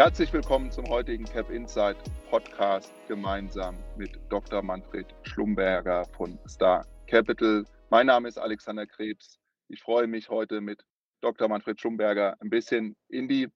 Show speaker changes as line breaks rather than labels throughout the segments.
Herzlich willkommen zum heutigen Cap Insight Podcast gemeinsam mit Dr. Manfred Schlumberger von Star Capital. Mein Name ist Alexander Krebs. Ich freue mich heute mit Dr. Manfred Schlumberger ein bisschen in die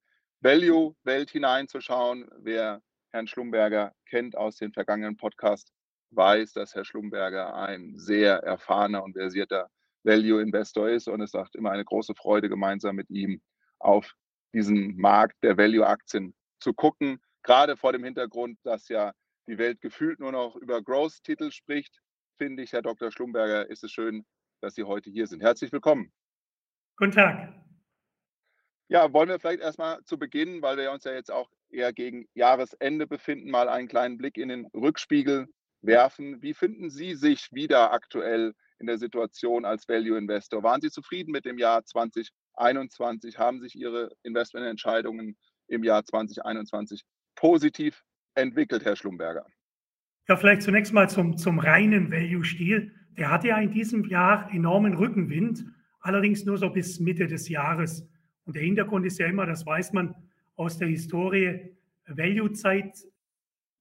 Value-Welt hineinzuschauen. Wer Herrn Schlumberger kennt aus den vergangenen Podcasts, weiß, dass Herr Schlumberger ein sehr erfahrener und versierter Value-Investor ist und es macht immer eine große Freude, gemeinsam mit ihm auf diesen Markt der Value-Aktien zu gucken. Gerade vor dem Hintergrund, dass ja die Welt gefühlt nur noch über Growth-Titel spricht, finde ich, Herr Dr. Schlumberger, ist es schön, dass Sie heute hier sind. Herzlich willkommen.
Guten Tag.
Ja, wollen wir vielleicht erstmal zu Beginn, weil wir uns ja jetzt auch eher gegen Jahresende befinden, mal einen kleinen Blick in den Rückspiegel werfen. Wie finden Sie sich wieder aktuell in der Situation als Value Investor? Waren Sie zufrieden mit dem Jahr 2021? Haben sich Ihre Investmententscheidungen im Jahr 2021 positiv entwickelt, Herr Schlumberger?
Ja, vielleicht zunächst mal zum, zum reinen Value-Stil. Der hatte ja in diesem Jahr enormen Rückenwind, allerdings nur so bis Mitte des Jahres. Und der Hintergrund ist ja immer, das weiß man aus der Historie, Value-Zeit,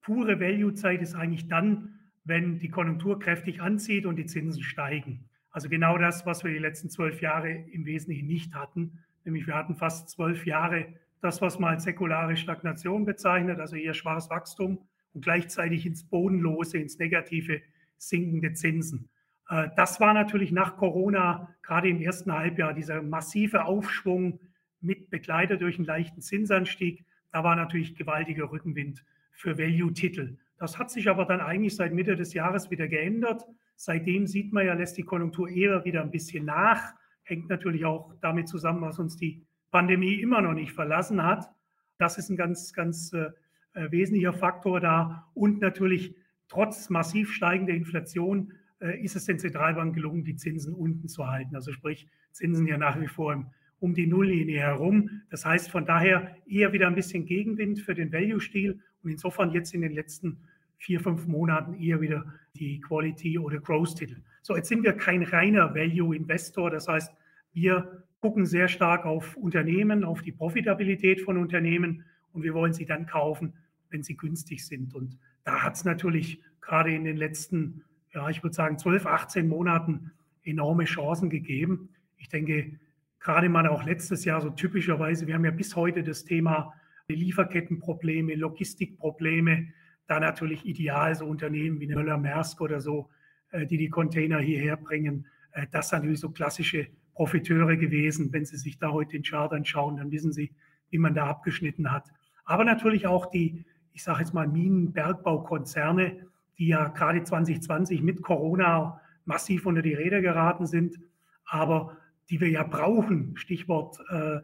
pure Value-Zeit ist eigentlich dann, wenn die Konjunktur kräftig anzieht und die Zinsen steigen. Also genau das, was wir die letzten zwölf Jahre im Wesentlichen nicht hatten. Nämlich wir hatten fast zwölf Jahre das, was man als säkulare Stagnation bezeichnet, also eher schwaches Wachstum und gleichzeitig ins Bodenlose, ins Negative sinkende Zinsen. Äh, das war natürlich nach Corona, gerade im ersten Halbjahr, dieser massive Aufschwung mit begleitet durch einen leichten Zinsanstieg. Da war natürlich gewaltiger Rückenwind für Value-Titel. Das hat sich aber dann eigentlich seit Mitte des Jahres wieder geändert. Seitdem sieht man ja, lässt die Konjunktur eher wieder ein bisschen nach. Hängt natürlich auch damit zusammen, was uns die Pandemie immer noch nicht verlassen hat. Das ist ein ganz, ganz äh, wesentlicher Faktor da. Und natürlich trotz massiv steigender Inflation äh, ist es den Zentralbanken gelungen, die Zinsen unten zu halten. Also sprich, Zinsen ja nach wie vor im, um die Nulllinie herum. Das heißt von daher eher wieder ein bisschen Gegenwind für den Value-Stil und insofern jetzt in den letzten vier, fünf Monaten eher wieder die Quality- oder Growth-Titel. So, jetzt sind wir kein reiner Value-Investor. Das heißt, wir gucken sehr stark auf Unternehmen, auf die Profitabilität von Unternehmen und wir wollen sie dann kaufen, wenn sie günstig sind. Und da hat es natürlich gerade in den letzten, ja, ich würde sagen, 12, 18 Monaten enorme Chancen gegeben. Ich denke, gerade mal auch letztes Jahr so typischerweise, wir haben ja bis heute das Thema Lieferkettenprobleme, Logistikprobleme, da natürlich ideal so Unternehmen wie Möller-Maersk oder so, äh, die die Container hierher bringen. Äh, das sind natürlich so klassische Profiteure gewesen. Wenn Sie sich da heute den Chart anschauen, dann wissen Sie, wie man da abgeschnitten hat. Aber natürlich auch die, ich sage jetzt mal, Minenbergbaukonzerne, die ja gerade 2020 mit Corona massiv unter die Räder geraten sind, aber die wir ja brauchen. Stichwort äh,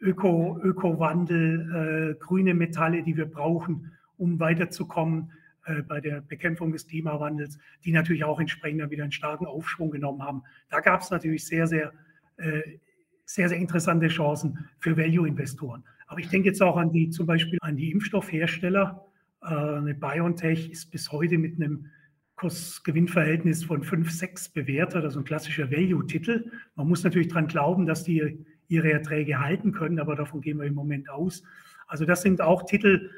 Öko, Ökowandel, äh, grüne Metalle, die wir brauchen, um weiterzukommen äh, bei der Bekämpfung des Klimawandels, die natürlich auch entsprechend dann wieder einen starken Aufschwung genommen haben. Da gab es natürlich sehr, sehr äh, sehr, sehr interessante Chancen für Value-Investoren. Aber ich denke jetzt auch an die, zum Beispiel an die Impfstoffhersteller. Äh, eine BioNTech ist bis heute mit einem Kurs-Gewinn-Verhältnis von 5, 6 bewertet, also ein klassischer Value-Titel. Man muss natürlich daran glauben, dass die ihre Erträge halten können, aber davon gehen wir im Moment aus. Also das sind auch Titel,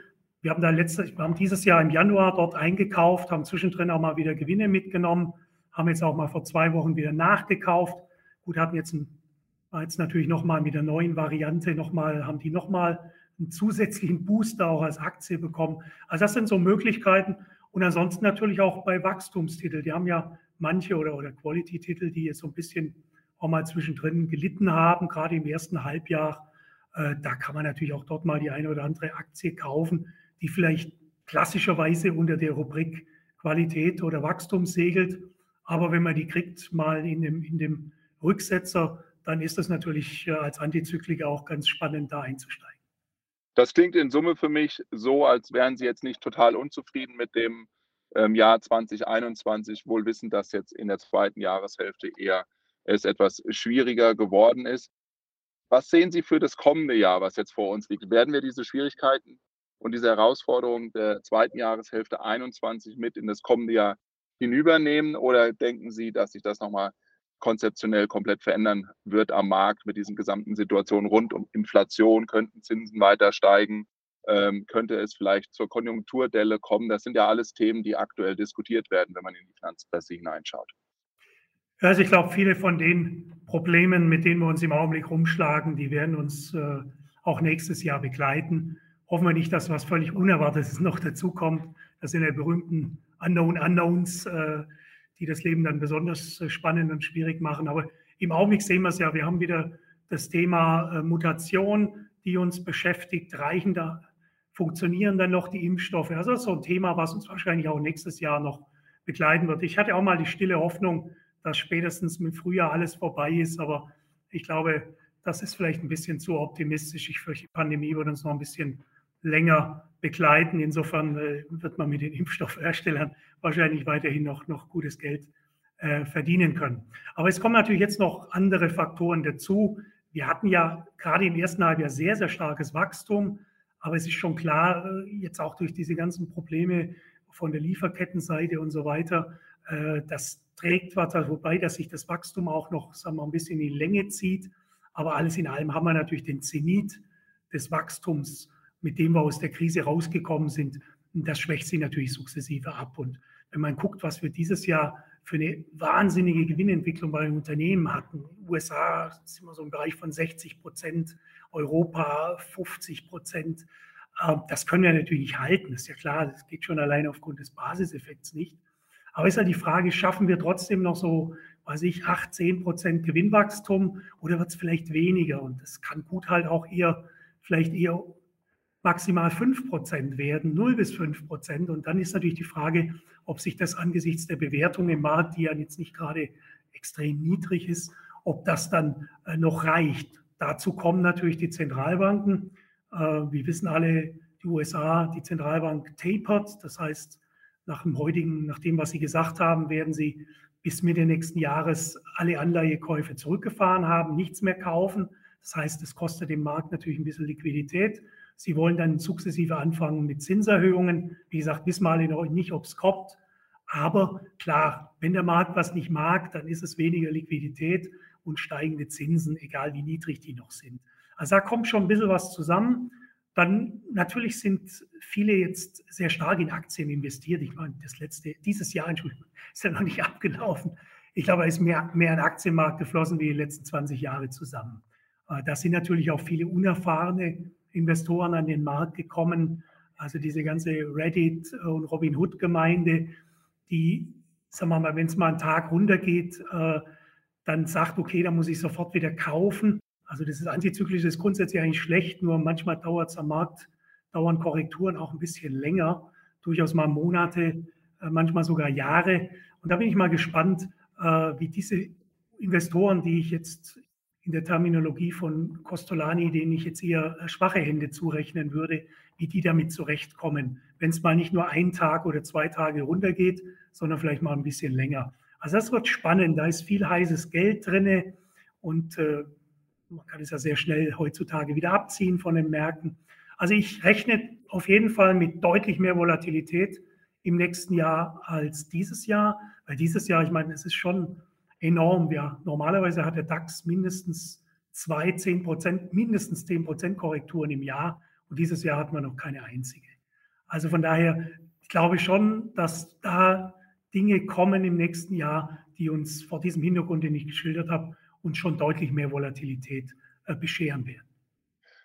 wir haben da letztes, wir haben dieses Jahr im Januar dort eingekauft, haben zwischendrin auch mal wieder Gewinne mitgenommen, haben jetzt auch mal vor zwei Wochen wieder nachgekauft. Gut, hatten jetzt, ein, jetzt natürlich nochmal mit der neuen Variante nochmal, haben die nochmal einen zusätzlichen Booster auch als Aktie bekommen. Also das sind so Möglichkeiten. Und ansonsten natürlich auch bei Wachstumstiteln. Die haben ja manche oder, oder Quality-Titel, die jetzt so ein bisschen auch mal zwischendrin gelitten haben, gerade im ersten Halbjahr. Äh, da kann man natürlich auch dort mal die eine oder andere Aktie kaufen, die vielleicht klassischerweise unter der Rubrik Qualität oder Wachstum segelt. Aber wenn man die kriegt, mal in dem, in dem Rücksetzer, dann ist es natürlich äh, als Antizykliker auch ganz spannend, da einzusteigen.
Das klingt in Summe für mich so, als wären Sie jetzt nicht total unzufrieden mit dem ähm, Jahr 2021, wohl wissend, dass jetzt in der zweiten Jahreshälfte eher es etwas schwieriger geworden ist. Was sehen Sie für das kommende Jahr, was jetzt vor uns liegt? Werden wir diese Schwierigkeiten und diese Herausforderungen der zweiten Jahreshälfte 21 mit in das kommende Jahr hinübernehmen oder denken Sie, dass sich das nochmal konzeptionell komplett verändern wird am Markt mit diesen gesamten Situationen rund um Inflation, könnten Zinsen weiter steigen. ähm, könnte es vielleicht zur Konjunkturdelle kommen. Das sind ja alles Themen, die aktuell diskutiert werden, wenn man in die Finanzpresse hineinschaut.
Also ich glaube, viele von den Problemen, mit denen wir uns im Augenblick rumschlagen, die werden uns äh, auch nächstes Jahr begleiten. Hoffen wir nicht, dass was völlig Unerwartetes noch dazukommt. Das sind ja berühmten Unknown Unknowns, äh, die das Leben dann besonders äh, spannend und schwierig machen. Aber im Augenblick sehen wir es ja, wir haben wieder das Thema äh, Mutation, die uns beschäftigt. Reichen da, funktionieren dann noch die Impfstoffe? Also das ist so ein Thema, was uns wahrscheinlich auch nächstes Jahr noch begleiten wird. Ich hatte auch mal die stille Hoffnung, dass spätestens mit Frühjahr alles vorbei ist, aber ich glaube, das ist vielleicht ein bisschen zu optimistisch. Ich fürchte, die Pandemie wird uns noch ein bisschen länger begleiten. Insofern äh, wird man mit den Impfstoffherstellern wahrscheinlich weiterhin noch, noch gutes Geld äh, verdienen können. Aber es kommen natürlich jetzt noch andere Faktoren dazu. Wir hatten ja gerade im ersten Halbjahr sehr, sehr starkes Wachstum. Aber es ist schon klar, äh, jetzt auch durch diese ganzen Probleme von der Lieferkettenseite und so weiter, äh, das trägt was, wobei, dass sich das Wachstum auch noch sagen wir, ein bisschen in die Länge zieht. Aber alles in allem haben wir natürlich den Zenit des Wachstums mit dem wir aus der Krise rausgekommen sind, das schwächt sich natürlich sukzessive ab. Und wenn man guckt, was wir dieses Jahr für eine wahnsinnige Gewinnentwicklung bei den Unternehmen hatten, USA sind wir so im Bereich von 60 Prozent, Europa 50 Prozent, ähm, das können wir natürlich nicht halten. Das ist ja klar, das geht schon allein aufgrund des Basiseffekts nicht. Aber ist halt die Frage, schaffen wir trotzdem noch so, weiß ich, 8, 10 Prozent Gewinnwachstum oder wird es vielleicht weniger? Und das kann gut halt auch eher, vielleicht eher maximal 5 Prozent werden, 0 bis 5 Prozent. Und dann ist natürlich die Frage, ob sich das angesichts der Bewertung im Markt, die ja jetzt nicht gerade extrem niedrig ist, ob das dann äh, noch reicht. Dazu kommen natürlich die Zentralbanken. Äh, wir wissen alle, die USA, die Zentralbank tapert. Das heißt, nach dem heutigen, nach dem, was Sie gesagt haben, werden Sie bis Mitte nächsten Jahres alle Anleihekäufe zurückgefahren haben, nichts mehr kaufen. Das heißt, es kostet dem Markt natürlich ein bisschen Liquidität. Sie wollen dann sukzessive anfangen mit Zinserhöhungen. Wie gesagt, wissen wir noch nicht, ob es kommt. Aber klar, wenn der Markt was nicht mag, dann ist es weniger Liquidität und steigende Zinsen, egal wie niedrig die noch sind. Also da kommt schon ein bisschen was zusammen. Dann natürlich sind viele jetzt sehr stark in Aktien investiert. Ich meine, das letzte, dieses Jahr, Entschuldigung, ist ja noch nicht abgelaufen. Ich glaube, es ist mehr, mehr in Aktienmarkt geflossen wie die letzten 20 Jahre zusammen. Äh, da sind natürlich auch viele unerfahrene Investoren an den Markt gekommen. Also diese ganze Reddit- und Robinhood-Gemeinde, die, sagen wir mal, wenn es mal einen Tag runtergeht, äh, dann sagt, okay, da muss ich sofort wieder kaufen. Also das ist antizyklisch, das ist grundsätzlich eigentlich schlecht, nur manchmal dauert es am Markt, dauern Korrekturen auch ein bisschen länger, durchaus mal Monate, äh, manchmal sogar Jahre. Und da bin ich mal gespannt, äh, wie diese Investoren, die ich jetzt in der Terminologie von Costolani, denen ich jetzt eher äh, schwache Hände zurechnen würde, wie die damit zurechtkommen, wenn es mal nicht nur ein Tag oder zwei Tage runtergeht, sondern vielleicht mal ein bisschen länger. Also das wird spannend, da ist viel heißes Geld drin und äh, man kann es ja sehr schnell heutzutage wieder abziehen von den Märkten. Also ich rechne auf jeden Fall mit deutlich mehr Volatilität im nächsten Jahr als dieses Jahr, weil dieses Jahr, ich meine, es ist schon enorm. Ja, normalerweise hat der DAX mindestens zwei, zehn Prozent, mindestens zehn Prozent Korrekturen im Jahr. Und dieses Jahr hat man noch keine einzige. Also von daher ich glaube schon, dass da Dinge kommen im nächsten Jahr, die uns vor diesem Hintergrund, den ich geschildert habe, uns schon deutlich mehr Volatilität äh, bescheren werden.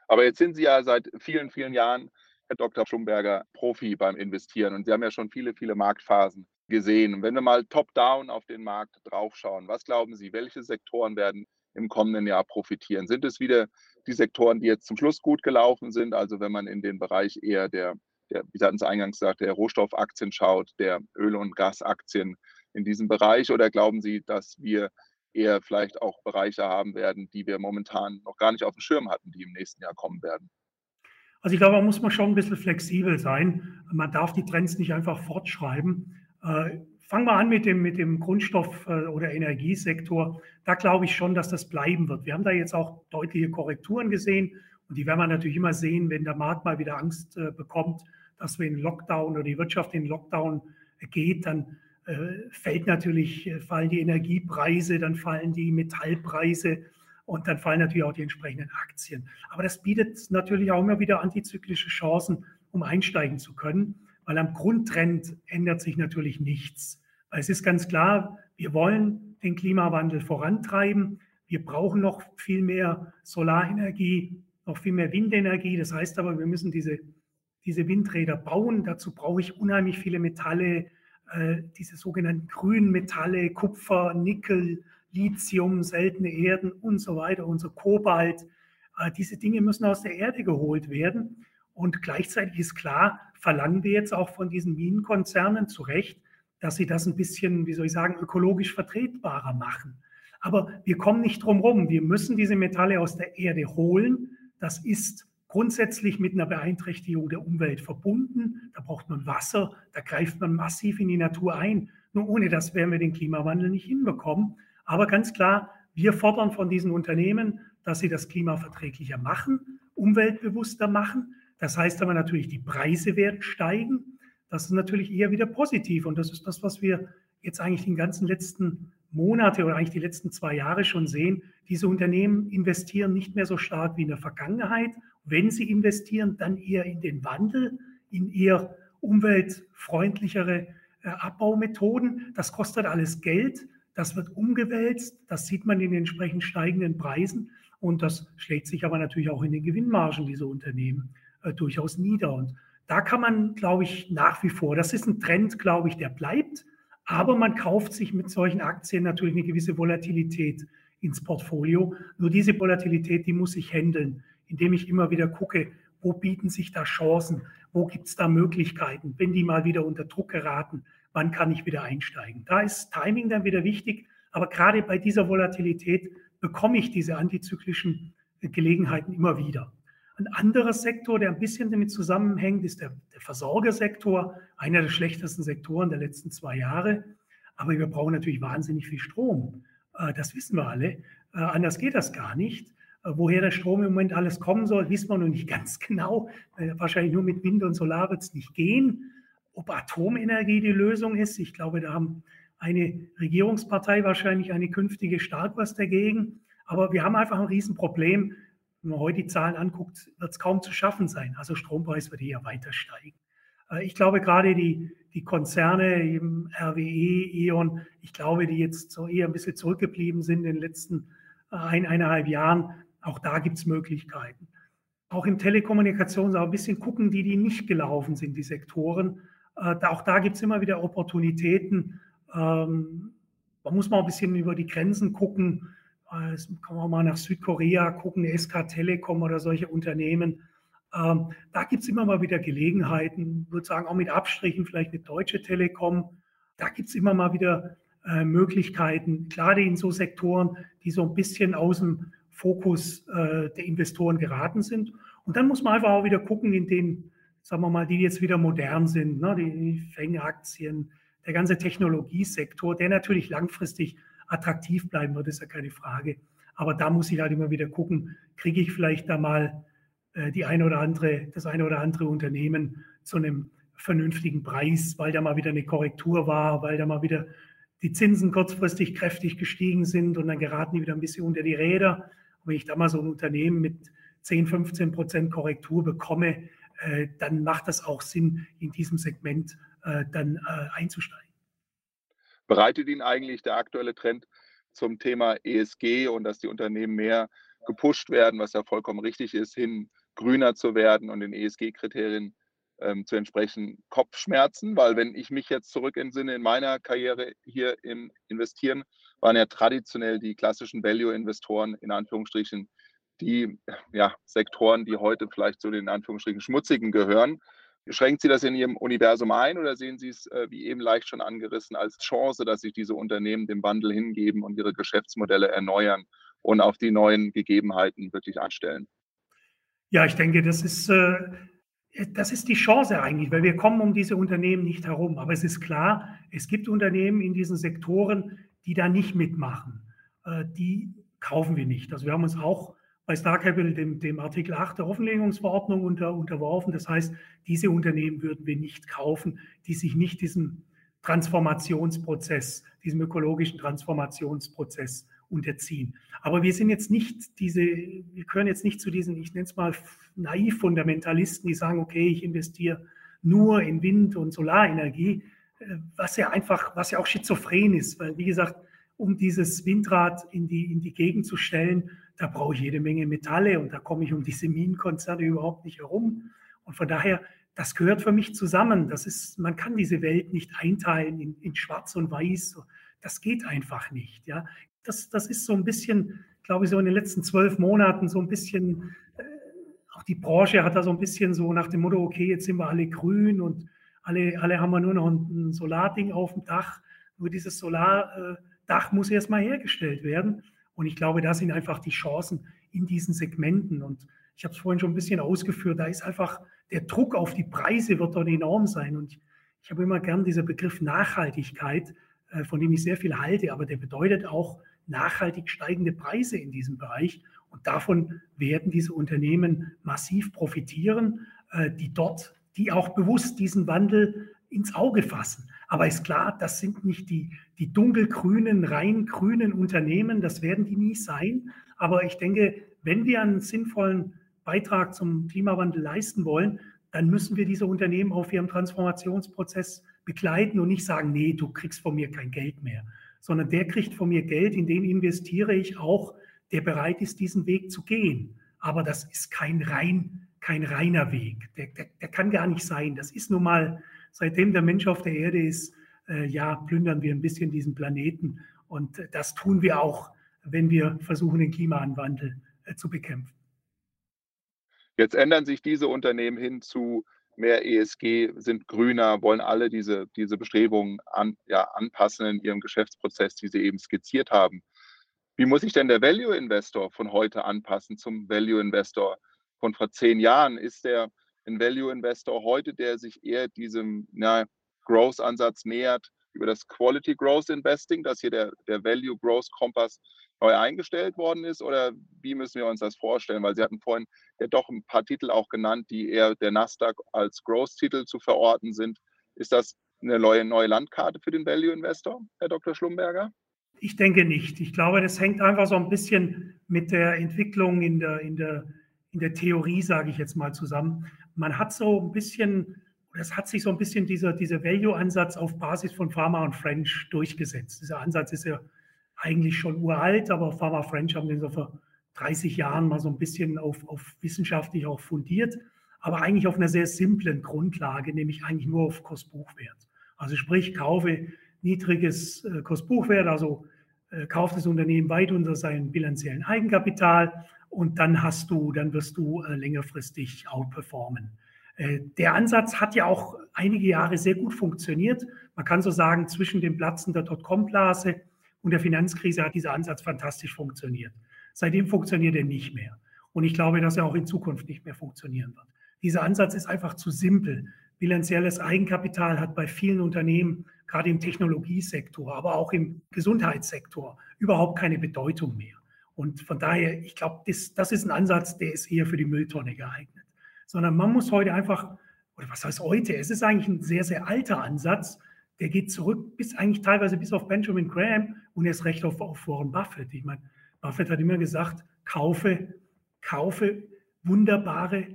Aber jetzt sind Sie ja seit vielen, vielen Jahren, Herr Dr. Schumberger, Profi beim Investieren und Sie haben ja schon viele, viele Marktphasen gesehen. Wenn wir mal top-down auf den Markt draufschauen, was glauben Sie, welche Sektoren werden im kommenden Jahr profitieren? Sind es wieder die Sektoren, die jetzt zum Schluss gut gelaufen sind? Also wenn man in den Bereich eher der, der wie hatten es eingangs gesagt, der Rohstoffaktien schaut, der Öl- und Gasaktien in diesem Bereich? Oder glauben Sie, dass wir eher vielleicht auch Bereiche haben werden, die wir momentan noch gar nicht auf dem Schirm hatten, die im nächsten Jahr kommen werden?
Also ich glaube, da muss man schon ein bisschen flexibel sein. Man darf die Trends nicht einfach fortschreiben. Äh, fangen wir an mit dem, mit dem Grundstoff- äh, oder Energiesektor. Da glaube ich schon, dass das bleiben wird. Wir haben da jetzt auch deutliche Korrekturen gesehen und die werden wir natürlich immer sehen, wenn der Markt mal wieder Angst äh, bekommt, dass wir in Lockdown oder die Wirtschaft in Lockdown geht, dann fällt natürlich, fallen die Energiepreise, dann fallen die Metallpreise. Und dann fallen natürlich auch die entsprechenden Aktien. Aber das bietet natürlich auch immer wieder antizyklische Chancen, um einsteigen zu können, weil am Grundtrend ändert sich natürlich nichts. Es ist ganz klar, wir wollen den Klimawandel vorantreiben. Wir brauchen noch viel mehr Solarenergie, noch viel mehr Windenergie. Das heißt aber, wir müssen diese, diese Windräder bauen. Dazu brauche ich unheimlich viele Metalle, äh, diese sogenannten grünen Metalle, Kupfer, Nickel, Lithium, seltene Erden und so weiter, unser Kobalt. Äh, diese Dinge müssen aus der Erde geholt werden. Und gleichzeitig ist klar, verlangen wir jetzt auch von diesen Minenkonzernen zu Recht, dass sie das ein bisschen, wie soll ich sagen, ökologisch vertretbarer machen. Aber wir kommen nicht drum herum. Wir müssen diese Metalle aus der Erde holen. Das ist grundsätzlich mit einer Beeinträchtigung der Umwelt verbunden. Da braucht man Wasser, da greift man massiv in die Natur ein. Nur ohne das werden wir den Klimawandel nicht hinbekommen. Aber ganz klar, wir fordern von diesen Unternehmen, dass sie das klimaverträglicher machen, umweltbewusster machen. Das heißt aber natürlich, die Preise werden steigen. Das ist natürlich eher wieder positiv. Und das ist das, was wir jetzt eigentlich den ganzen letzten Monate oder eigentlich die letzten zwei Jahre schon sehen. Diese Unternehmen investieren nicht mehr so stark wie in der Vergangenheit. Wenn sie investieren, dann eher in den Wandel, in eher umweltfreundlichere äh, Abbaumethoden. Das kostet alles Geld. Das wird umgewälzt. Das sieht man in den entsprechend steigenden Preisen. Und das schlägt sich aber natürlich auch in den Gewinnmargen dieser Unternehmen äh, durchaus nieder. Und da kann man, glaube ich, nach wie vor, das ist ein Trend, glaube ich, der bleibt. Aber man kauft sich mit solchen Aktien natürlich eine gewisse Volatilität ins Portfolio. Nur diese Volatilität, die muss ich handeln, indem ich immer wieder gucke, wo bieten sich da Chancen, wo gibt es da Möglichkeiten, wenn die mal wieder unter Druck geraten, wann kann ich wieder einsteigen. Da ist Timing dann wieder wichtig, aber gerade bei dieser Volatilität bekomme ich diese antizyklischen Gelegenheiten immer wieder. Ein anderer Sektor, der ein bisschen damit zusammenhängt, ist der, der Versorgersektor, einer der schlechtesten Sektoren der letzten zwei Jahre. Aber wir brauchen natürlich wahnsinnig viel Strom. Äh, das wissen wir alle. Äh, anders geht das gar nicht. Äh, woher der Strom im Moment alles kommen soll, wissen wir noch nicht ganz genau. Wahrscheinlich nur mit Wind und Solar wird es nicht gehen. Ob Atomenergie die Lösung ist, ich glaube, da haben eine Regierungspartei wahrscheinlich eine künftige stark was dagegen. Aber wir haben einfach ein Riesenproblem. Wenn man heute die Zahlen anguckt, wird es kaum zu schaffen sein. Also Strompreis wird eher weiter steigen. Äh, ich glaube gerade die, die Konzerne, eben RWE, E.ON, ich glaube, die jetzt so eher ein bisschen zurückgeblieben sind in den letzten äh, ein, eineinhalb Jahren, auch da gibt es Möglichkeiten. Auch im Telekommunikation ein bisschen gucken, die, die nicht gelaufen sind, die Sektoren. Äh, auch da gibt es immer wieder Opportunitäten. Ähm, man muss mal ein bisschen über die Grenzen gucken. Jetzt kann man mal nach Südkorea gucken, SK Telekom oder solche Unternehmen. Ähm, da gibt es immer mal wieder Gelegenheiten, würde sagen, auch mit Abstrichen, vielleicht mit Deutsche Telekom. Da gibt es immer mal wieder äh, Möglichkeiten, gerade in so Sektoren, die so ein bisschen aus dem Fokus äh, der Investoren geraten sind. Und dann muss man einfach auch wieder gucken, in den, sagen wir mal, die jetzt wieder modern sind, ne, die Fängaktien, der ganze Technologiesektor, der natürlich langfristig attraktiv bleiben wird, ist ja keine Frage. Aber da muss ich halt immer wieder gucken, kriege ich vielleicht da mal äh, die eine oder andere, das eine oder andere Unternehmen zu einem vernünftigen Preis, weil da mal wieder eine Korrektur war, weil da mal wieder die Zinsen kurzfristig kräftig gestiegen sind und dann geraten die wieder ein bisschen unter die Räder. Und wenn ich da mal so ein Unternehmen mit 10, 15 Prozent Korrektur bekomme, äh, dann macht das auch Sinn, in diesem Segment äh, dann einzusteigen.
Bereitet Ihnen eigentlich der aktuelle Trend zum Thema ESG und dass die Unternehmen mehr gepusht werden, was ja vollkommen richtig ist, hin grüner zu werden und den ESG-Kriterien ähm, zu entsprechen, Kopfschmerzen, weil wenn ich mich jetzt zurück entsinne in meiner Karriere hier im Investieren, waren ja traditionell die klassischen Value-Investoren in Anführungsstrichen die ja, Sektoren, die heute vielleicht zu den Anführungsstrichen schmutzigen gehören. Schränkt Sie das in Ihrem Universum ein oder sehen Sie es, äh, wie eben leicht schon angerissen, als Chance, dass sich diese Unternehmen dem Wandel hingeben und ihre Geschäftsmodelle erneuern und auf die neuen Gegebenheiten wirklich einstellen?
Ja, ich denke, das ist, äh, das ist die Chance eigentlich, weil wir kommen um diese Unternehmen nicht herum. Aber es ist klar, es gibt Unternehmen in diesen Sektoren, die da nicht mitmachen. Äh, die kaufen wir nicht. Also wir haben uns auch bei Star Capital dem, dem Artikel 8 der Offenlegungsverordnung unter, unterworfen. Das heißt, diese Unternehmen würden wir nicht kaufen, die sich nicht diesem Transformationsprozess, diesem ökologischen Transformationsprozess unterziehen. Aber wir sind jetzt nicht diese, wir gehören jetzt nicht zu diesen, ich nenne es mal naiv-Fundamentalisten, die sagen, okay, ich investiere nur in Wind- und Solarenergie, äh, was ja einfach, was ja auch schizophren ist, weil wie gesagt, um dieses Windrad in die, in die Gegend zu stellen, da brauche ich jede Menge Metalle und da komme ich um diese Minenkonzerne überhaupt nicht herum. Und von daher, das gehört für mich zusammen. Das ist, man kann diese Welt nicht einteilen in, in Schwarz und Weiß. Das geht einfach nicht. Ja, das, das ist so ein bisschen, glaube ich, so in den letzten zwölf Monaten so ein bisschen, äh, auch die Branche hat da so ein bisschen so nach dem Motto, okay, jetzt sind wir alle grün und alle, alle haben wir nur noch ein, ein Solarding auf dem Dach. Nur dieses Solardach äh, muss erstmal hergestellt werden. Und ich glaube, da sind einfach die Chancen in diesen Segmenten. Und ich habe es vorhin schon ein bisschen ausgeführt, da ist einfach der Druck auf die Preise wird dort enorm sein. Und ich habe immer gern diesen Begriff Nachhaltigkeit, äh, von dem ich sehr viel halte, aber der bedeutet auch nachhaltig steigende Preise in diesem Bereich. Und davon werden diese Unternehmen massiv profitieren, äh, die dort, die auch bewusst diesen Wandel ins Auge fassen. Aber ist klar, das sind nicht die, die dunkelgrünen, rein grünen Unternehmen, das werden die nie sein. Aber ich denke, wenn wir einen sinnvollen Beitrag zum Klimawandel leisten wollen, dann müssen wir diese Unternehmen auf ihrem Transformationsprozess begleiten und nicht sagen, nee, du kriegst von mir kein Geld mehr, sondern der kriegt von mir Geld, in den investiere ich auch, der bereit ist, diesen Weg zu gehen. Aber das ist kein rein, kein reiner Weg. Der, der, der kann gar nicht sein. Das ist nun mal seitdem der Mensch auf der Erde ist, äh, ja, plündern wir ein bisschen diesen Planeten. Und das tun wir auch, wenn wir versuchen, den Klimawandel äh, zu bekämpfen.
Jetzt ändern sich diese Unternehmen hin zu mehr ESG, sind grüner, wollen alle diese, diese Bestrebungen an, ja, anpassen in ihrem Geschäftsprozess, die sie eben skizziert haben. Wie muss sich denn der Value Investor von heute anpassen zum Value Investor von vor zehn Jahren? Ist der ein Value Investor heute, der sich eher diesem na, Growth-Ansatz nähert über das Quality Growth Investing, dass hier der, der Value Growth Kompass neu eingestellt worden ist? Oder wie müssen wir uns das vorstellen? Weil Sie hatten vorhin ja doch ein paar Titel auch genannt, die eher der Nasdaq als Growth-Titel zu verorten sind. Ist das eine neue, neue Landkarte für den Value Investor, Herr Dr. Schlumberger?
Ich denke nicht. Ich glaube, das hängt einfach so ein bisschen mit der Entwicklung in der, in der, in der Theorie, sage ich jetzt mal, zusammen man hat so ein bisschen, es hat sich so ein bisschen dieser, dieser Value-Ansatz auf Basis von Pharma und French durchgesetzt. Dieser Ansatz ist ja eigentlich schon uralt, aber Pharma French haben den so vor 30 Jahren mal so ein bisschen auf, auf wissenschaftlich auch fundiert, aber eigentlich auf einer sehr simplen Grundlage, nämlich eigentlich nur auf Kostbuchwert. Also sprich, kaufe niedriges äh, Kostbuchwert, also kauft das Unternehmen weit unter seinem bilanziellen Eigenkapital und dann hast du, dann wirst du äh, längerfristig outperformen. Äh, der Ansatz hat ja auch einige Jahre sehr gut funktioniert. Man kann so sagen, zwischen dem Platzen der Dotcom-Blase und der Finanzkrise hat dieser Ansatz fantastisch funktioniert. Seitdem funktioniert er nicht mehr. Und ich glaube, dass er auch in Zukunft nicht mehr funktionieren wird. Dieser Ansatz ist einfach zu simpel. Bilanzielles Eigenkapital hat bei vielen Unternehmen, gerade im Technologiesektor, aber auch im Gesundheitssektor, überhaupt keine Bedeutung mehr. Und von daher, ich glaube, das, das ist ein Ansatz, der ist eher für die Mülltonne geeignet. Sondern man muss heute einfach, oder was heißt heute? Es ist eigentlich ein sehr, sehr alter Ansatz. Der geht zurück bis eigentlich teilweise bis auf Benjamin Graham und erst recht auf, auf Warren Buffett. Ich meine, Buffett hat immer gesagt, kaufe, kaufe wunderbare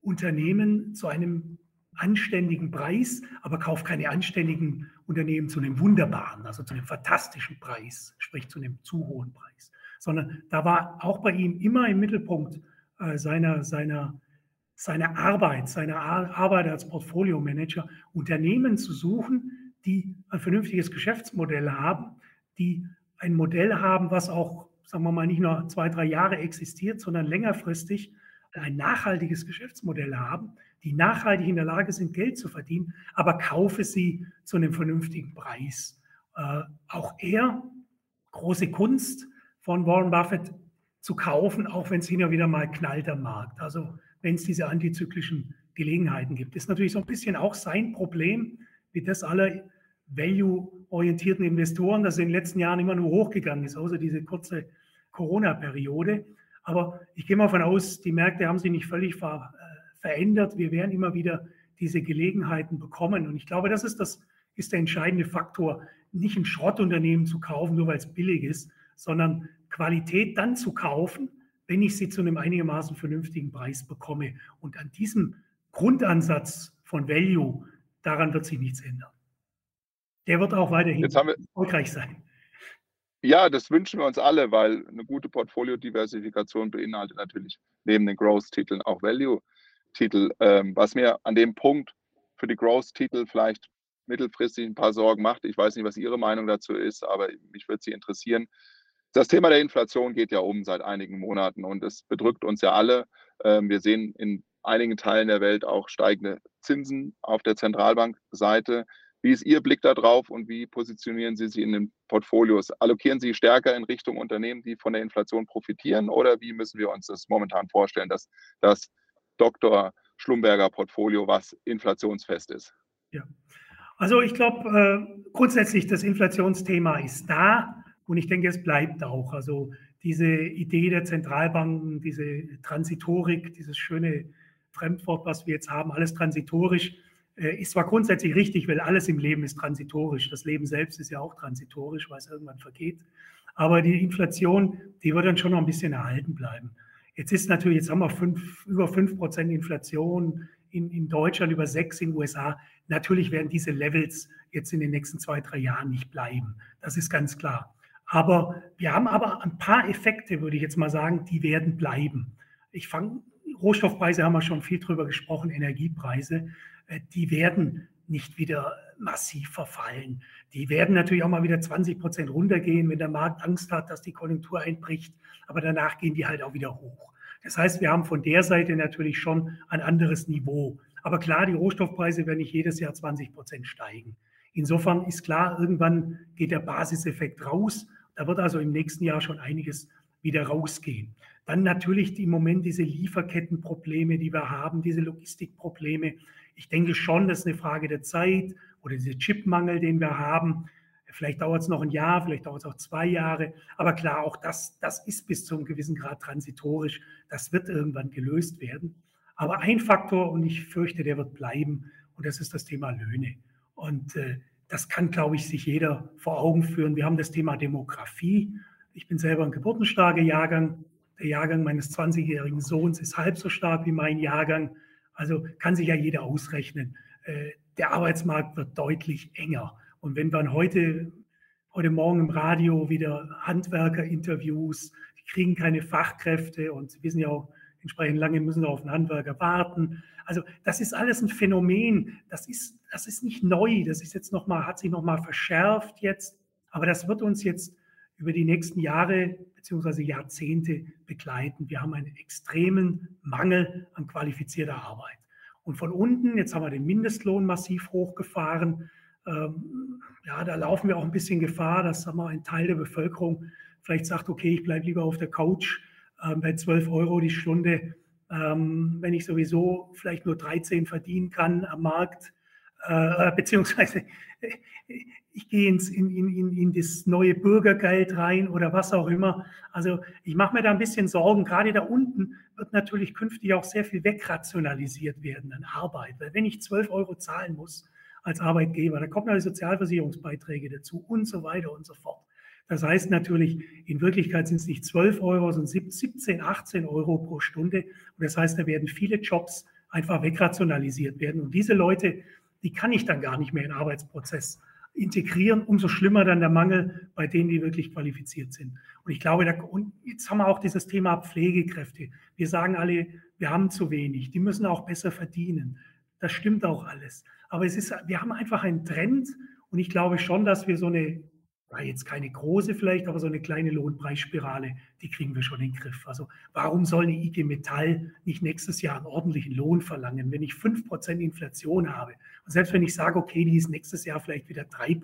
Unternehmen zu einem anständigen Preis, aber kauf keine anständigen Unternehmen zu einem wunderbaren, also zu einem fantastischen Preis, sprich zu einem zu hohen Preis. Sondern da war auch bei ihm immer im Mittelpunkt äh, seiner, seiner, seiner Arbeit, seiner Arbeit als Portfolio-Manager, Unternehmen zu suchen, die ein vernünftiges Geschäftsmodell haben, die ein Modell haben, was auch, sagen wir mal, nicht nur zwei, drei Jahre existiert, sondern längerfristig ein nachhaltiges Geschäftsmodell haben, die nachhaltig in der Lage sind, Geld zu verdienen, aber kaufe sie zu einem vernünftigen Preis. Äh, auch er, große Kunst, von Warren Buffett zu kaufen, auch wenn es hin und wieder mal knallt am Markt. Also wenn es diese antizyklischen Gelegenheiten gibt. Das ist natürlich so ein bisschen auch sein Problem, wie das aller value-orientierten Investoren, das in den letzten Jahren immer nur hochgegangen ist, außer diese kurze Corona-Periode. Aber ich gehe mal davon aus, die Märkte haben sich nicht völlig ver, äh, verändert. Wir werden immer wieder diese Gelegenheiten bekommen. Und ich glaube, das ist, das ist der entscheidende Faktor, nicht ein Schrottunternehmen zu kaufen, nur weil es billig ist, sondern Qualität dann zu kaufen, wenn ich sie zu einem einigermaßen vernünftigen Preis bekomme. Und an diesem Grundansatz von Value, daran wird sich nichts ändern. Der wird auch weiterhin erfolgreich sein.
Ja, das wünschen wir uns alle, weil eine gute Portfoliodiversifikation beinhaltet natürlich neben den Growth-Titeln auch Value-Titel. Ähm, was mir an dem Punkt für die Growth-Titel vielleicht mittelfristig ein paar Sorgen macht, ich weiß nicht, was Ihre Meinung dazu ist, aber mich würde sie interessieren. Das Thema der Inflation geht ja um seit einigen Monaten und es bedrückt uns ja alle. Ähm, wir sehen in einigen Teilen der Welt auch steigende Zinsen auf der Zentralbankseite. Wie ist Ihr Blick darauf und wie positionieren Sie sich in den Portfolios? Allokieren Sie stärker in Richtung Unternehmen, die von der Inflation profitieren oder wie müssen wir uns das momentan vorstellen, dass das Dr. Schlumberger Portfolio, was inflationsfest ist?
Ja, also ich glaube äh, grundsätzlich, das Inflationsthema ist da und ich denke, es bleibt auch. Also diese Idee der Zentralbanken, diese Transitorik, dieses schöne Fremdwort, was wir jetzt haben, alles transitorisch, ist zwar grundsätzlich richtig, weil alles im Leben ist transitorisch. Das Leben selbst ist ja auch transitorisch, weil es irgendwann vergeht. Aber die Inflation, die wird dann schon noch ein bisschen erhalten bleiben. Jetzt ist natürlich, jetzt haben wir fünf, über 5 Prozent Inflation in, in Deutschland, über 6% in den USA. Natürlich werden diese Levels jetzt in den nächsten zwei, drei Jahren nicht bleiben. Das ist ganz klar. Aber wir haben aber ein paar Effekte, würde ich jetzt mal sagen, die werden bleiben. Ich fange, Rohstoffpreise haben wir schon viel drüber gesprochen, Energiepreise. Äh, die werden nicht wieder massiv verfallen. Die werden natürlich auch mal wieder 20 Prozent runtergehen, wenn der Markt Angst hat, dass die Konjunktur einbricht. Aber danach gehen die halt auch wieder hoch. Das heißt, wir haben von der Seite natürlich schon ein anderes Niveau. Aber klar, die Rohstoffpreise werden nicht jedes Jahr 20 Prozent steigen. Insofern ist klar, irgendwann geht der Basiseffekt raus. Da wird also im nächsten Jahr schon einiges wieder rausgehen. Dann natürlich im Moment diese Lieferkettenprobleme, die wir haben, diese Logistikprobleme. Ich denke schon, das ist eine Frage der Zeit oder dieser Chipmangel, den wir haben. Vielleicht dauert es noch ein Jahr, vielleicht dauert es auch zwei Jahre. Aber klar, auch das, das ist bis zu einem gewissen Grad transitorisch. Das wird irgendwann gelöst werden. Aber ein Faktor, und ich fürchte, der wird bleiben, und das ist das Thema Löhne. Und äh, das kann, glaube ich, sich jeder vor Augen führen. Wir haben das Thema Demografie. Ich bin selber ein geburtenstarker Jahrgang. Der Jahrgang meines 20-jährigen Sohns ist halb so stark wie mein Jahrgang. Also kann sich ja jeder ausrechnen. Äh, der Arbeitsmarkt wird deutlich enger. Und wenn man heute, heute Morgen im Radio wieder Handwerkerinterviews, die kriegen keine Fachkräfte und Sie wissen ja auch, entsprechend lange müssen sie auf einen Handwerker warten. Also das ist alles ein Phänomen. Das ist, das ist nicht neu. Das ist jetzt noch mal, hat sich noch mal verschärft jetzt. Aber das wird uns jetzt über die nächsten Jahre bzw. Jahrzehnte begleiten. Wir haben einen extremen Mangel an qualifizierter Arbeit. Und von unten, jetzt haben wir den Mindestlohn massiv hochgefahren. Ähm, ja, da laufen wir auch ein bisschen Gefahr, dass sagen wir, ein Teil der Bevölkerung vielleicht sagt, okay, ich bleibe lieber auf der Couch äh, bei 12 Euro die Stunde, ähm, wenn ich sowieso vielleicht nur 13 verdienen kann am Markt, äh, beziehungsweise ich gehe ins, in, in, in das neue Bürgergeld rein oder was auch immer. Also ich mache mir da ein bisschen Sorgen. Gerade da unten wird natürlich künftig auch sehr viel wegrationalisiert werden an Arbeit. Weil wenn ich 12 Euro zahlen muss als Arbeitgeber, da kommen ja die Sozialversicherungsbeiträge dazu und so weiter und so fort. Das heißt natürlich, in Wirklichkeit sind es nicht 12 Euro, sondern 17, 18 Euro pro Stunde. Und das heißt, da werden viele Jobs einfach wegrationalisiert werden. Und diese Leute, die kann ich dann gar nicht mehr in den Arbeitsprozess integrieren. Umso schlimmer dann der Mangel bei denen, die wirklich qualifiziert sind. Und ich glaube, da, und jetzt haben wir auch dieses Thema Pflegekräfte. Wir sagen alle, wir haben zu wenig. Die müssen auch besser verdienen. Das stimmt auch alles. Aber es ist, wir haben einfach einen Trend. Und ich glaube schon, dass wir so eine ja, jetzt keine große vielleicht, aber so eine kleine Lohnpreisspirale, die kriegen wir schon in den Griff. Also warum soll eine IG Metall nicht nächstes Jahr einen ordentlichen Lohn verlangen, wenn ich 5% Inflation habe? Und selbst wenn ich sage, okay, die ist nächstes Jahr vielleicht wieder 3%.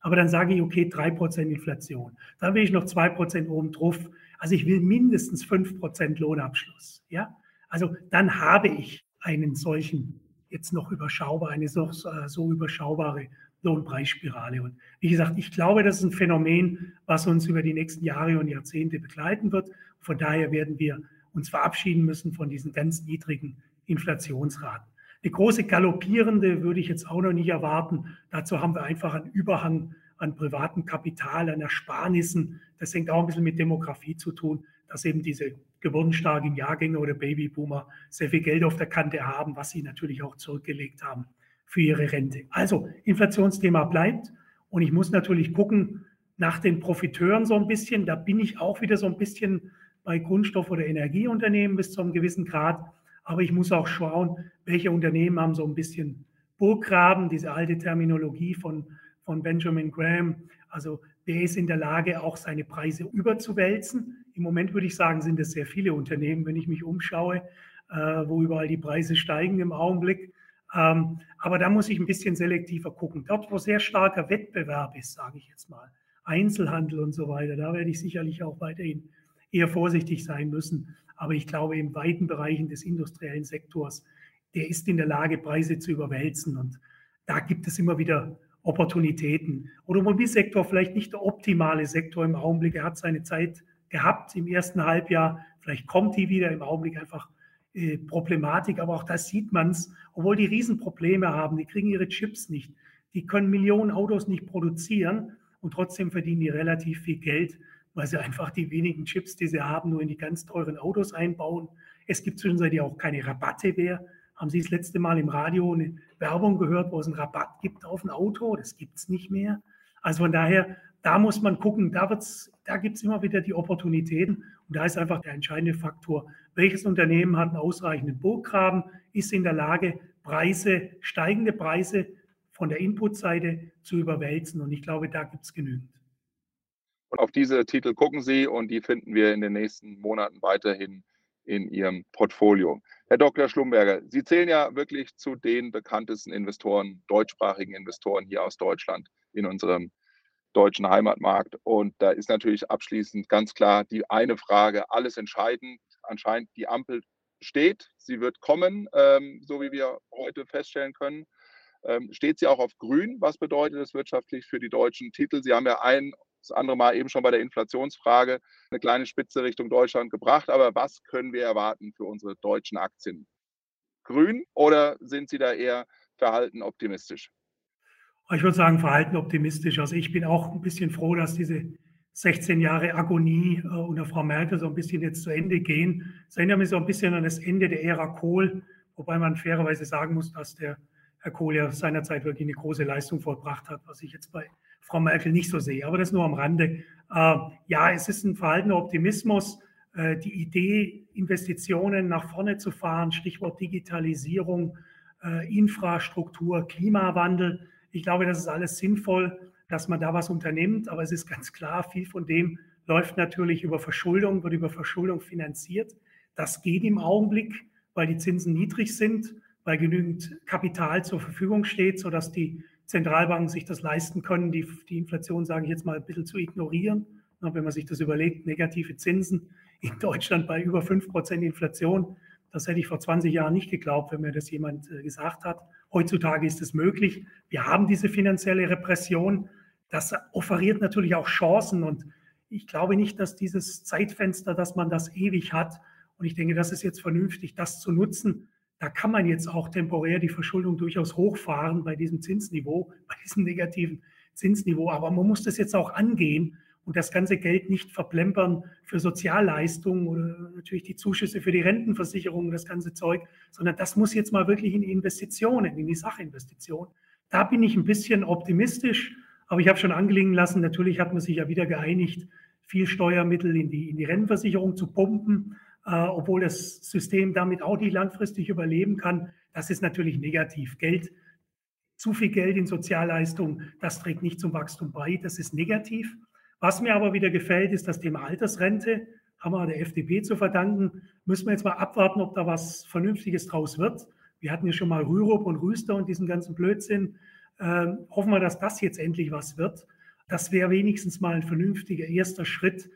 Aber dann sage ich, okay, 3% Inflation. Dann will ich noch 2% oben drauf. Also ich will mindestens 5% Lohnabschluss. Ja? Also dann habe ich einen solchen, jetzt noch überschaubar, eine so, äh, so überschaubare Lohnpreisspirale. Und wie gesagt, ich glaube, das ist ein Phänomen, was uns über die nächsten Jahre und Jahrzehnte begleiten wird. Von daher werden wir uns verabschieden müssen von diesen ganz niedrigen Inflationsraten. Eine große galoppierende würde ich jetzt auch noch nicht erwarten. Dazu haben wir einfach einen Überhang an privatem Kapital, an Ersparnissen. Das hängt auch ein bisschen mit Demografie zu tun, dass eben diese geburtenstarken Jahrgänge oder Babyboomer sehr viel Geld auf der Kante haben, was sie natürlich auch zurückgelegt haben für ihre Rente. Also Inflationsthema bleibt und ich muss natürlich gucken nach den Profiteuren so ein bisschen. Da bin ich auch wieder so ein bisschen bei Grundstoff- oder Energieunternehmen bis zu einem gewissen Grad. Aber ich muss auch schauen, welche Unternehmen haben so ein bisschen Burggraben, diese alte Terminologie von, von Benjamin Graham. Also wer ist in der Lage, auch seine Preise überzuwälzen? Im Moment würde ich sagen, sind es sehr viele Unternehmen, wenn ich mich umschaue, äh, wo überall die Preise steigen im Augenblick. Ähm, aber da muss ich ein bisschen selektiver gucken. Dort, wo sehr starker Wettbewerb ist, sage ich jetzt mal, Einzelhandel und so weiter, da werde ich sicherlich auch weiterhin eher vorsichtig sein müssen. Aber ich glaube, in weiten Bereichen des industriellen Sektors, der ist in der Lage, Preise zu überwälzen. Und da gibt es immer wieder Opportunitäten. Automobilsektor vielleicht nicht der optimale Sektor im Augenblick. Er hat seine Zeit gehabt im ersten Halbjahr. Vielleicht kommt die wieder im Augenblick einfach äh, Problematik. Aber auch das sieht man es, obwohl die Riesenprobleme haben. Die kriegen ihre Chips nicht. Die können Millionen Autos nicht produzieren und trotzdem verdienen die relativ viel Geld weil sie einfach die wenigen Chips, die sie haben, nur in die ganz teuren Autos einbauen. Es gibt zwischenzeitlich auch keine Rabatte mehr. Haben Sie das letzte Mal im Radio eine Werbung gehört, wo es einen Rabatt gibt auf ein Auto? Das gibt es nicht mehr. Also von daher, da muss man gucken, da, da gibt es immer wieder die Opportunitäten. Und da ist einfach der entscheidende Faktor, welches Unternehmen hat einen ausreichenden Burggraben, ist in der Lage, Preise, steigende Preise von der Inputseite zu überwälzen. Und ich glaube, da gibt es genügend.
Und auf diese Titel gucken Sie und die finden wir in den nächsten Monaten weiterhin in Ihrem Portfolio. Herr Dr. Schlumberger, Sie zählen ja wirklich zu den bekanntesten Investoren, deutschsprachigen Investoren hier aus Deutschland in unserem deutschen Heimatmarkt. Und da ist natürlich abschließend ganz klar die eine Frage, alles entscheidend. Anscheinend die Ampel steht, sie wird kommen, ähm, so wie wir heute feststellen können. Ähm, steht sie auch auf grün? Was bedeutet das wirtschaftlich für die deutschen Titel? Sie haben ja ein das andere Mal eben schon bei der Inflationsfrage eine kleine Spitze Richtung Deutschland gebracht. Aber was können wir erwarten für unsere deutschen Aktien? Grün oder sind Sie da eher verhalten optimistisch?
Ich würde sagen, verhalten optimistisch. Also ich bin auch ein bisschen froh, dass diese 16 Jahre Agonie äh, unter Frau Merkel so ein bisschen jetzt zu Ende gehen. Es erinnert mich so ein bisschen an das Ende der Ära Kohl, wobei man fairerweise sagen muss, dass der Herr Kohl ja seinerzeit wirklich eine große Leistung vollbracht hat, was ich jetzt bei Frau Merkel nicht so sehe. Aber das nur am Rande. Äh, ja, es ist ein verhaltener Optimismus. Äh, die Idee, Investitionen nach vorne zu fahren, Stichwort Digitalisierung, äh, Infrastruktur, Klimawandel. Ich glaube, das ist alles sinnvoll, dass man da was unternimmt. Aber es ist ganz klar, viel von dem läuft natürlich über Verschuldung, wird über Verschuldung finanziert. Das geht im Augenblick, weil die Zinsen niedrig sind, weil genügend Kapital zur Verfügung steht, sodass die Zentralbanken sich das leisten können, die, die Inflation, sage ich jetzt mal, ein bisschen zu ignorieren. wenn man sich das überlegt, negative Zinsen in Deutschland bei über 5% Inflation, das hätte ich vor 20 Jahren nicht geglaubt, wenn mir das jemand äh, gesagt hat. Heutzutage ist es möglich. Wir haben diese finanzielle Repression. Das offeriert natürlich auch Chancen. Und ich glaube nicht, dass dieses Zeitfenster, dass man das ewig hat. Und ich denke, das ist jetzt vernünftig, das zu nutzen da kann man jetzt auch temporär die Verschuldung durchaus hochfahren bei diesem Zinsniveau, bei diesem negativen Zinsniveau. Aber man muss das jetzt auch angehen und das ganze Geld nicht verplempern für Sozialleistungen oder natürlich die Zuschüsse für die Rentenversicherung, das ganze Zeug, sondern das muss jetzt mal wirklich in Investitionen, in die Sachinvestition. Da bin ich ein bisschen optimistisch, aber ich habe schon angelegen lassen, natürlich hat man sich ja wieder geeinigt, viel Steuermittel in die, in die Rentenversicherung zu pumpen äh, obwohl das System damit auch nicht langfristig überleben kann. Das ist natürlich negativ. Geld, zu viel Geld in Sozialleistungen, das trägt nicht zum Wachstum bei. Das ist negativ. Was mir aber wieder gefällt, ist das Thema Altersrente. Haben wir der FDP zu verdanken. Müssen wir jetzt mal abwarten, ob da was Vernünftiges draus wird. Wir hatten ja schon mal Rürup und Rüster und diesen ganzen Blödsinn. Ähm, hoffen wir, dass das jetzt endlich was wird. Das wäre wenigstens mal ein vernünftiger erster Schritt,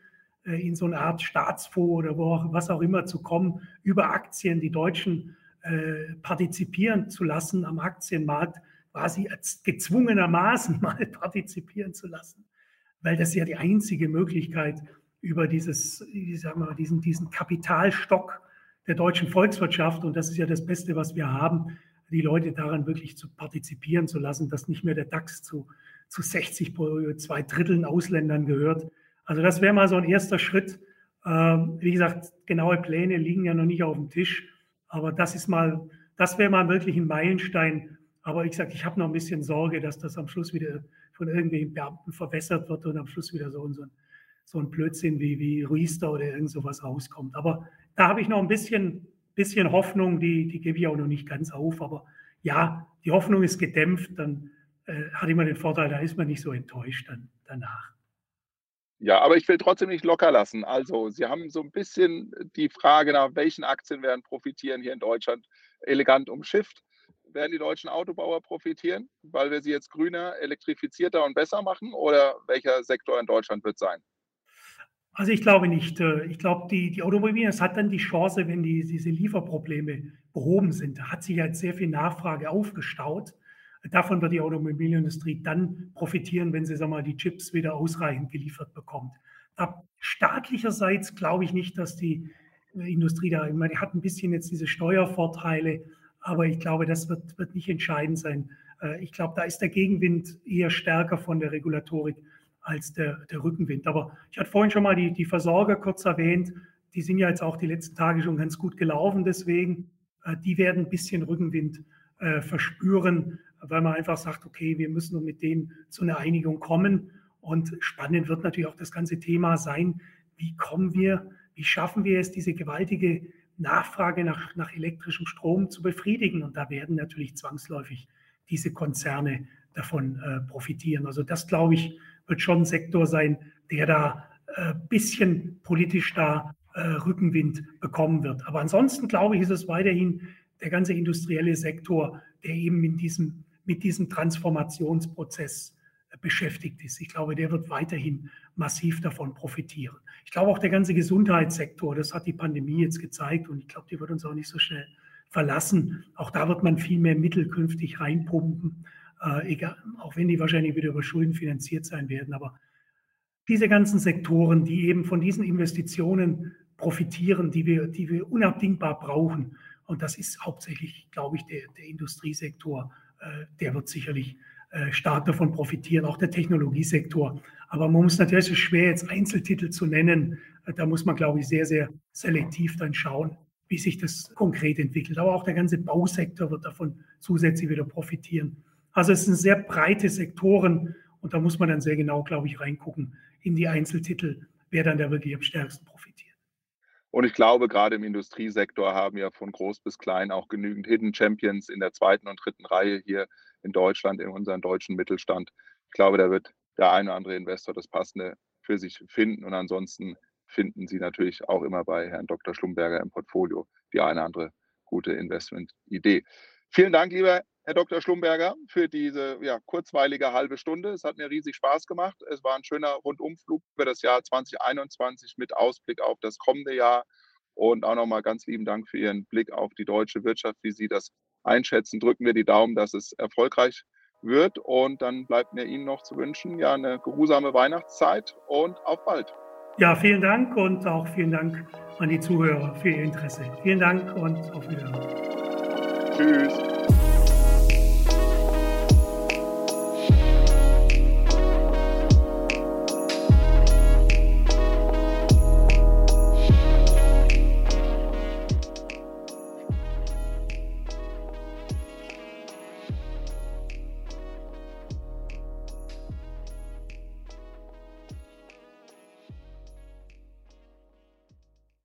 äh, in so eine Art Staatsfonds oder wo auch, was auch immer zu kommen, über Aktien die Deutschen äh, partizipieren zu lassen am Aktienmarkt, quasi gezwungenermaßen mal partizipieren zu lassen, weil das ja die einzige Möglichkeit über dieses, ich sag mal, diesen, diesen Kapitalstock der deutschen Volkswirtschaft, und das ist ja das Beste, was wir haben, die Leute daran wirklich zu partizipieren zu lassen, dass nicht mehr der DAX zu zu 60, zwei Dritteln Ausländern gehört. Also das wäre mal so ein erster Schritt. Ähm, wie gesagt, genaue Pläne liegen ja noch nicht auf dem Tisch, aber das ist mal, das wäre mal wirklich ein Meilenstein. Aber ich sage, ich habe noch ein bisschen Sorge, dass das am Schluss wieder von irgendwelchen Beamten verwässert wird und am Schluss wieder so, so, ein, so ein Blödsinn wie, wie Ruister oder irgend sowas rauskommt. Aber da habe ich noch ein bisschen, bisschen Hoffnung, die, die gebe ich auch noch nicht ganz auf. Aber ja, die Hoffnung ist gedämpft, dann äh, hat immer den Vorteil, da ist man nicht so enttäuscht dann danach.
Ja, aber ich will trotzdem nicht locker lassen. Also, Sie haben so ein bisschen die Frage nach welchen Aktien werden profitieren hier in Deutschland elegant umschifft. Werden die deutschen Autobauer profitieren, weil wir sie jetzt grüner, elektrifizierter und besser machen? Oder welcher Sektor in Deutschland wird sein?
Also ich glaube nicht. Äh, ich glaube, die, die Automobilindustrie hat dann die Chance, wenn die, diese Lieferprobleme behoben sind. Da hat sich halt sehr viel Nachfrage aufgestaut. Davon wird die Automobilindustrie dann profitieren, wenn sie sag mal, die Chips wieder ausreichend geliefert bekommt. Da staatlicherseits glaube ich nicht, dass die Industrie da, ich meine, die hat ein bisschen jetzt diese Steuervorteile, aber ich glaube, das wird, wird nicht entscheidend sein. Äh, ich glaube, da ist der Gegenwind eher stärker von der Regulatorik als der, der Rückenwind. Aber ich hatte vorhin schon mal die, die Versorger kurz erwähnt. Die sind ja jetzt auch die letzten Tage schon ganz gut gelaufen. Deswegen, äh, die werden ein bisschen Rückenwind äh, verspüren weil man einfach sagt, okay, wir müssen mit denen zu einer Einigung kommen. Und spannend wird natürlich auch das ganze Thema sein, wie kommen wir, wie schaffen wir es, diese gewaltige Nachfrage nach, nach elektrischem Strom zu befriedigen. Und da werden natürlich zwangsläufig diese Konzerne davon äh, profitieren. Also das, glaube ich, wird schon ein Sektor sein, der da ein äh, bisschen politisch da äh, Rückenwind bekommen wird. Aber ansonsten, glaube ich, ist es weiterhin der ganze industrielle Sektor, der eben in diesem mit diesem Transformationsprozess beschäftigt ist. Ich glaube, der wird weiterhin massiv davon profitieren. Ich glaube auch der ganze Gesundheitssektor, das hat die Pandemie jetzt gezeigt und ich glaube, die wird uns auch nicht so schnell verlassen. Auch da wird man viel mehr Mittel künftig reinpumpen, äh, egal, auch wenn die wahrscheinlich wieder über Schulden finanziert sein werden. Aber diese ganzen Sektoren, die eben von diesen Investitionen profitieren, die wir, die wir unabdingbar brauchen, und das ist hauptsächlich, glaube ich, der, der Industriesektor äh, der wird sicherlich stark davon profitieren, auch der Technologiesektor. Aber man muss natürlich, es ist schwer, jetzt Einzeltitel zu nennen. Äh, da muss man, glaube ich, sehr, sehr selektiv dann schauen, wie sich das konkret entwickelt. Aber auch der ganze Bausektor wird davon zusätzlich wieder profitieren. Also es sind sehr breite Sektoren und da muss man dann sehr genau, glaube ich, reingucken in die Einzeltitel, wer dann da wirklich am stärksten profitiert.
Und ich glaube, gerade im Industriesektor haben wir von groß bis klein auch genügend Hidden Champions in der zweiten und dritten Reihe hier in Deutschland, in unserem deutschen Mittelstand. Ich glaube, da wird der eine oder andere Investor das Passende für sich finden. Und ansonsten finden Sie natürlich auch immer bei Herrn Dr. Schlumberger im Portfolio die eine oder andere gute Investmentidee. Vielen Dank, lieber Herr Dr. Schlumberger, für diese ja, kurzweilige halbe Stunde. Es hat mir riesig Spaß gemacht. Es war ein schöner Rundumflug über das Jahr 2021 mit Ausblick auf das kommende Jahr. Und auch nochmal ganz lieben Dank für Ihren Blick auf die deutsche Wirtschaft, wie Sie das einschätzen. Drücken wir die Daumen, dass es erfolgreich wird. Und dann bleibt mir Ihnen noch zu wünschen, ja, eine geruhsame Weihnachtszeit und auf bald.
Ja, vielen Dank und auch vielen Dank an die Zuhörer für Ihr Interesse. Vielen Dank und auf Wiedersehen. Tschüss.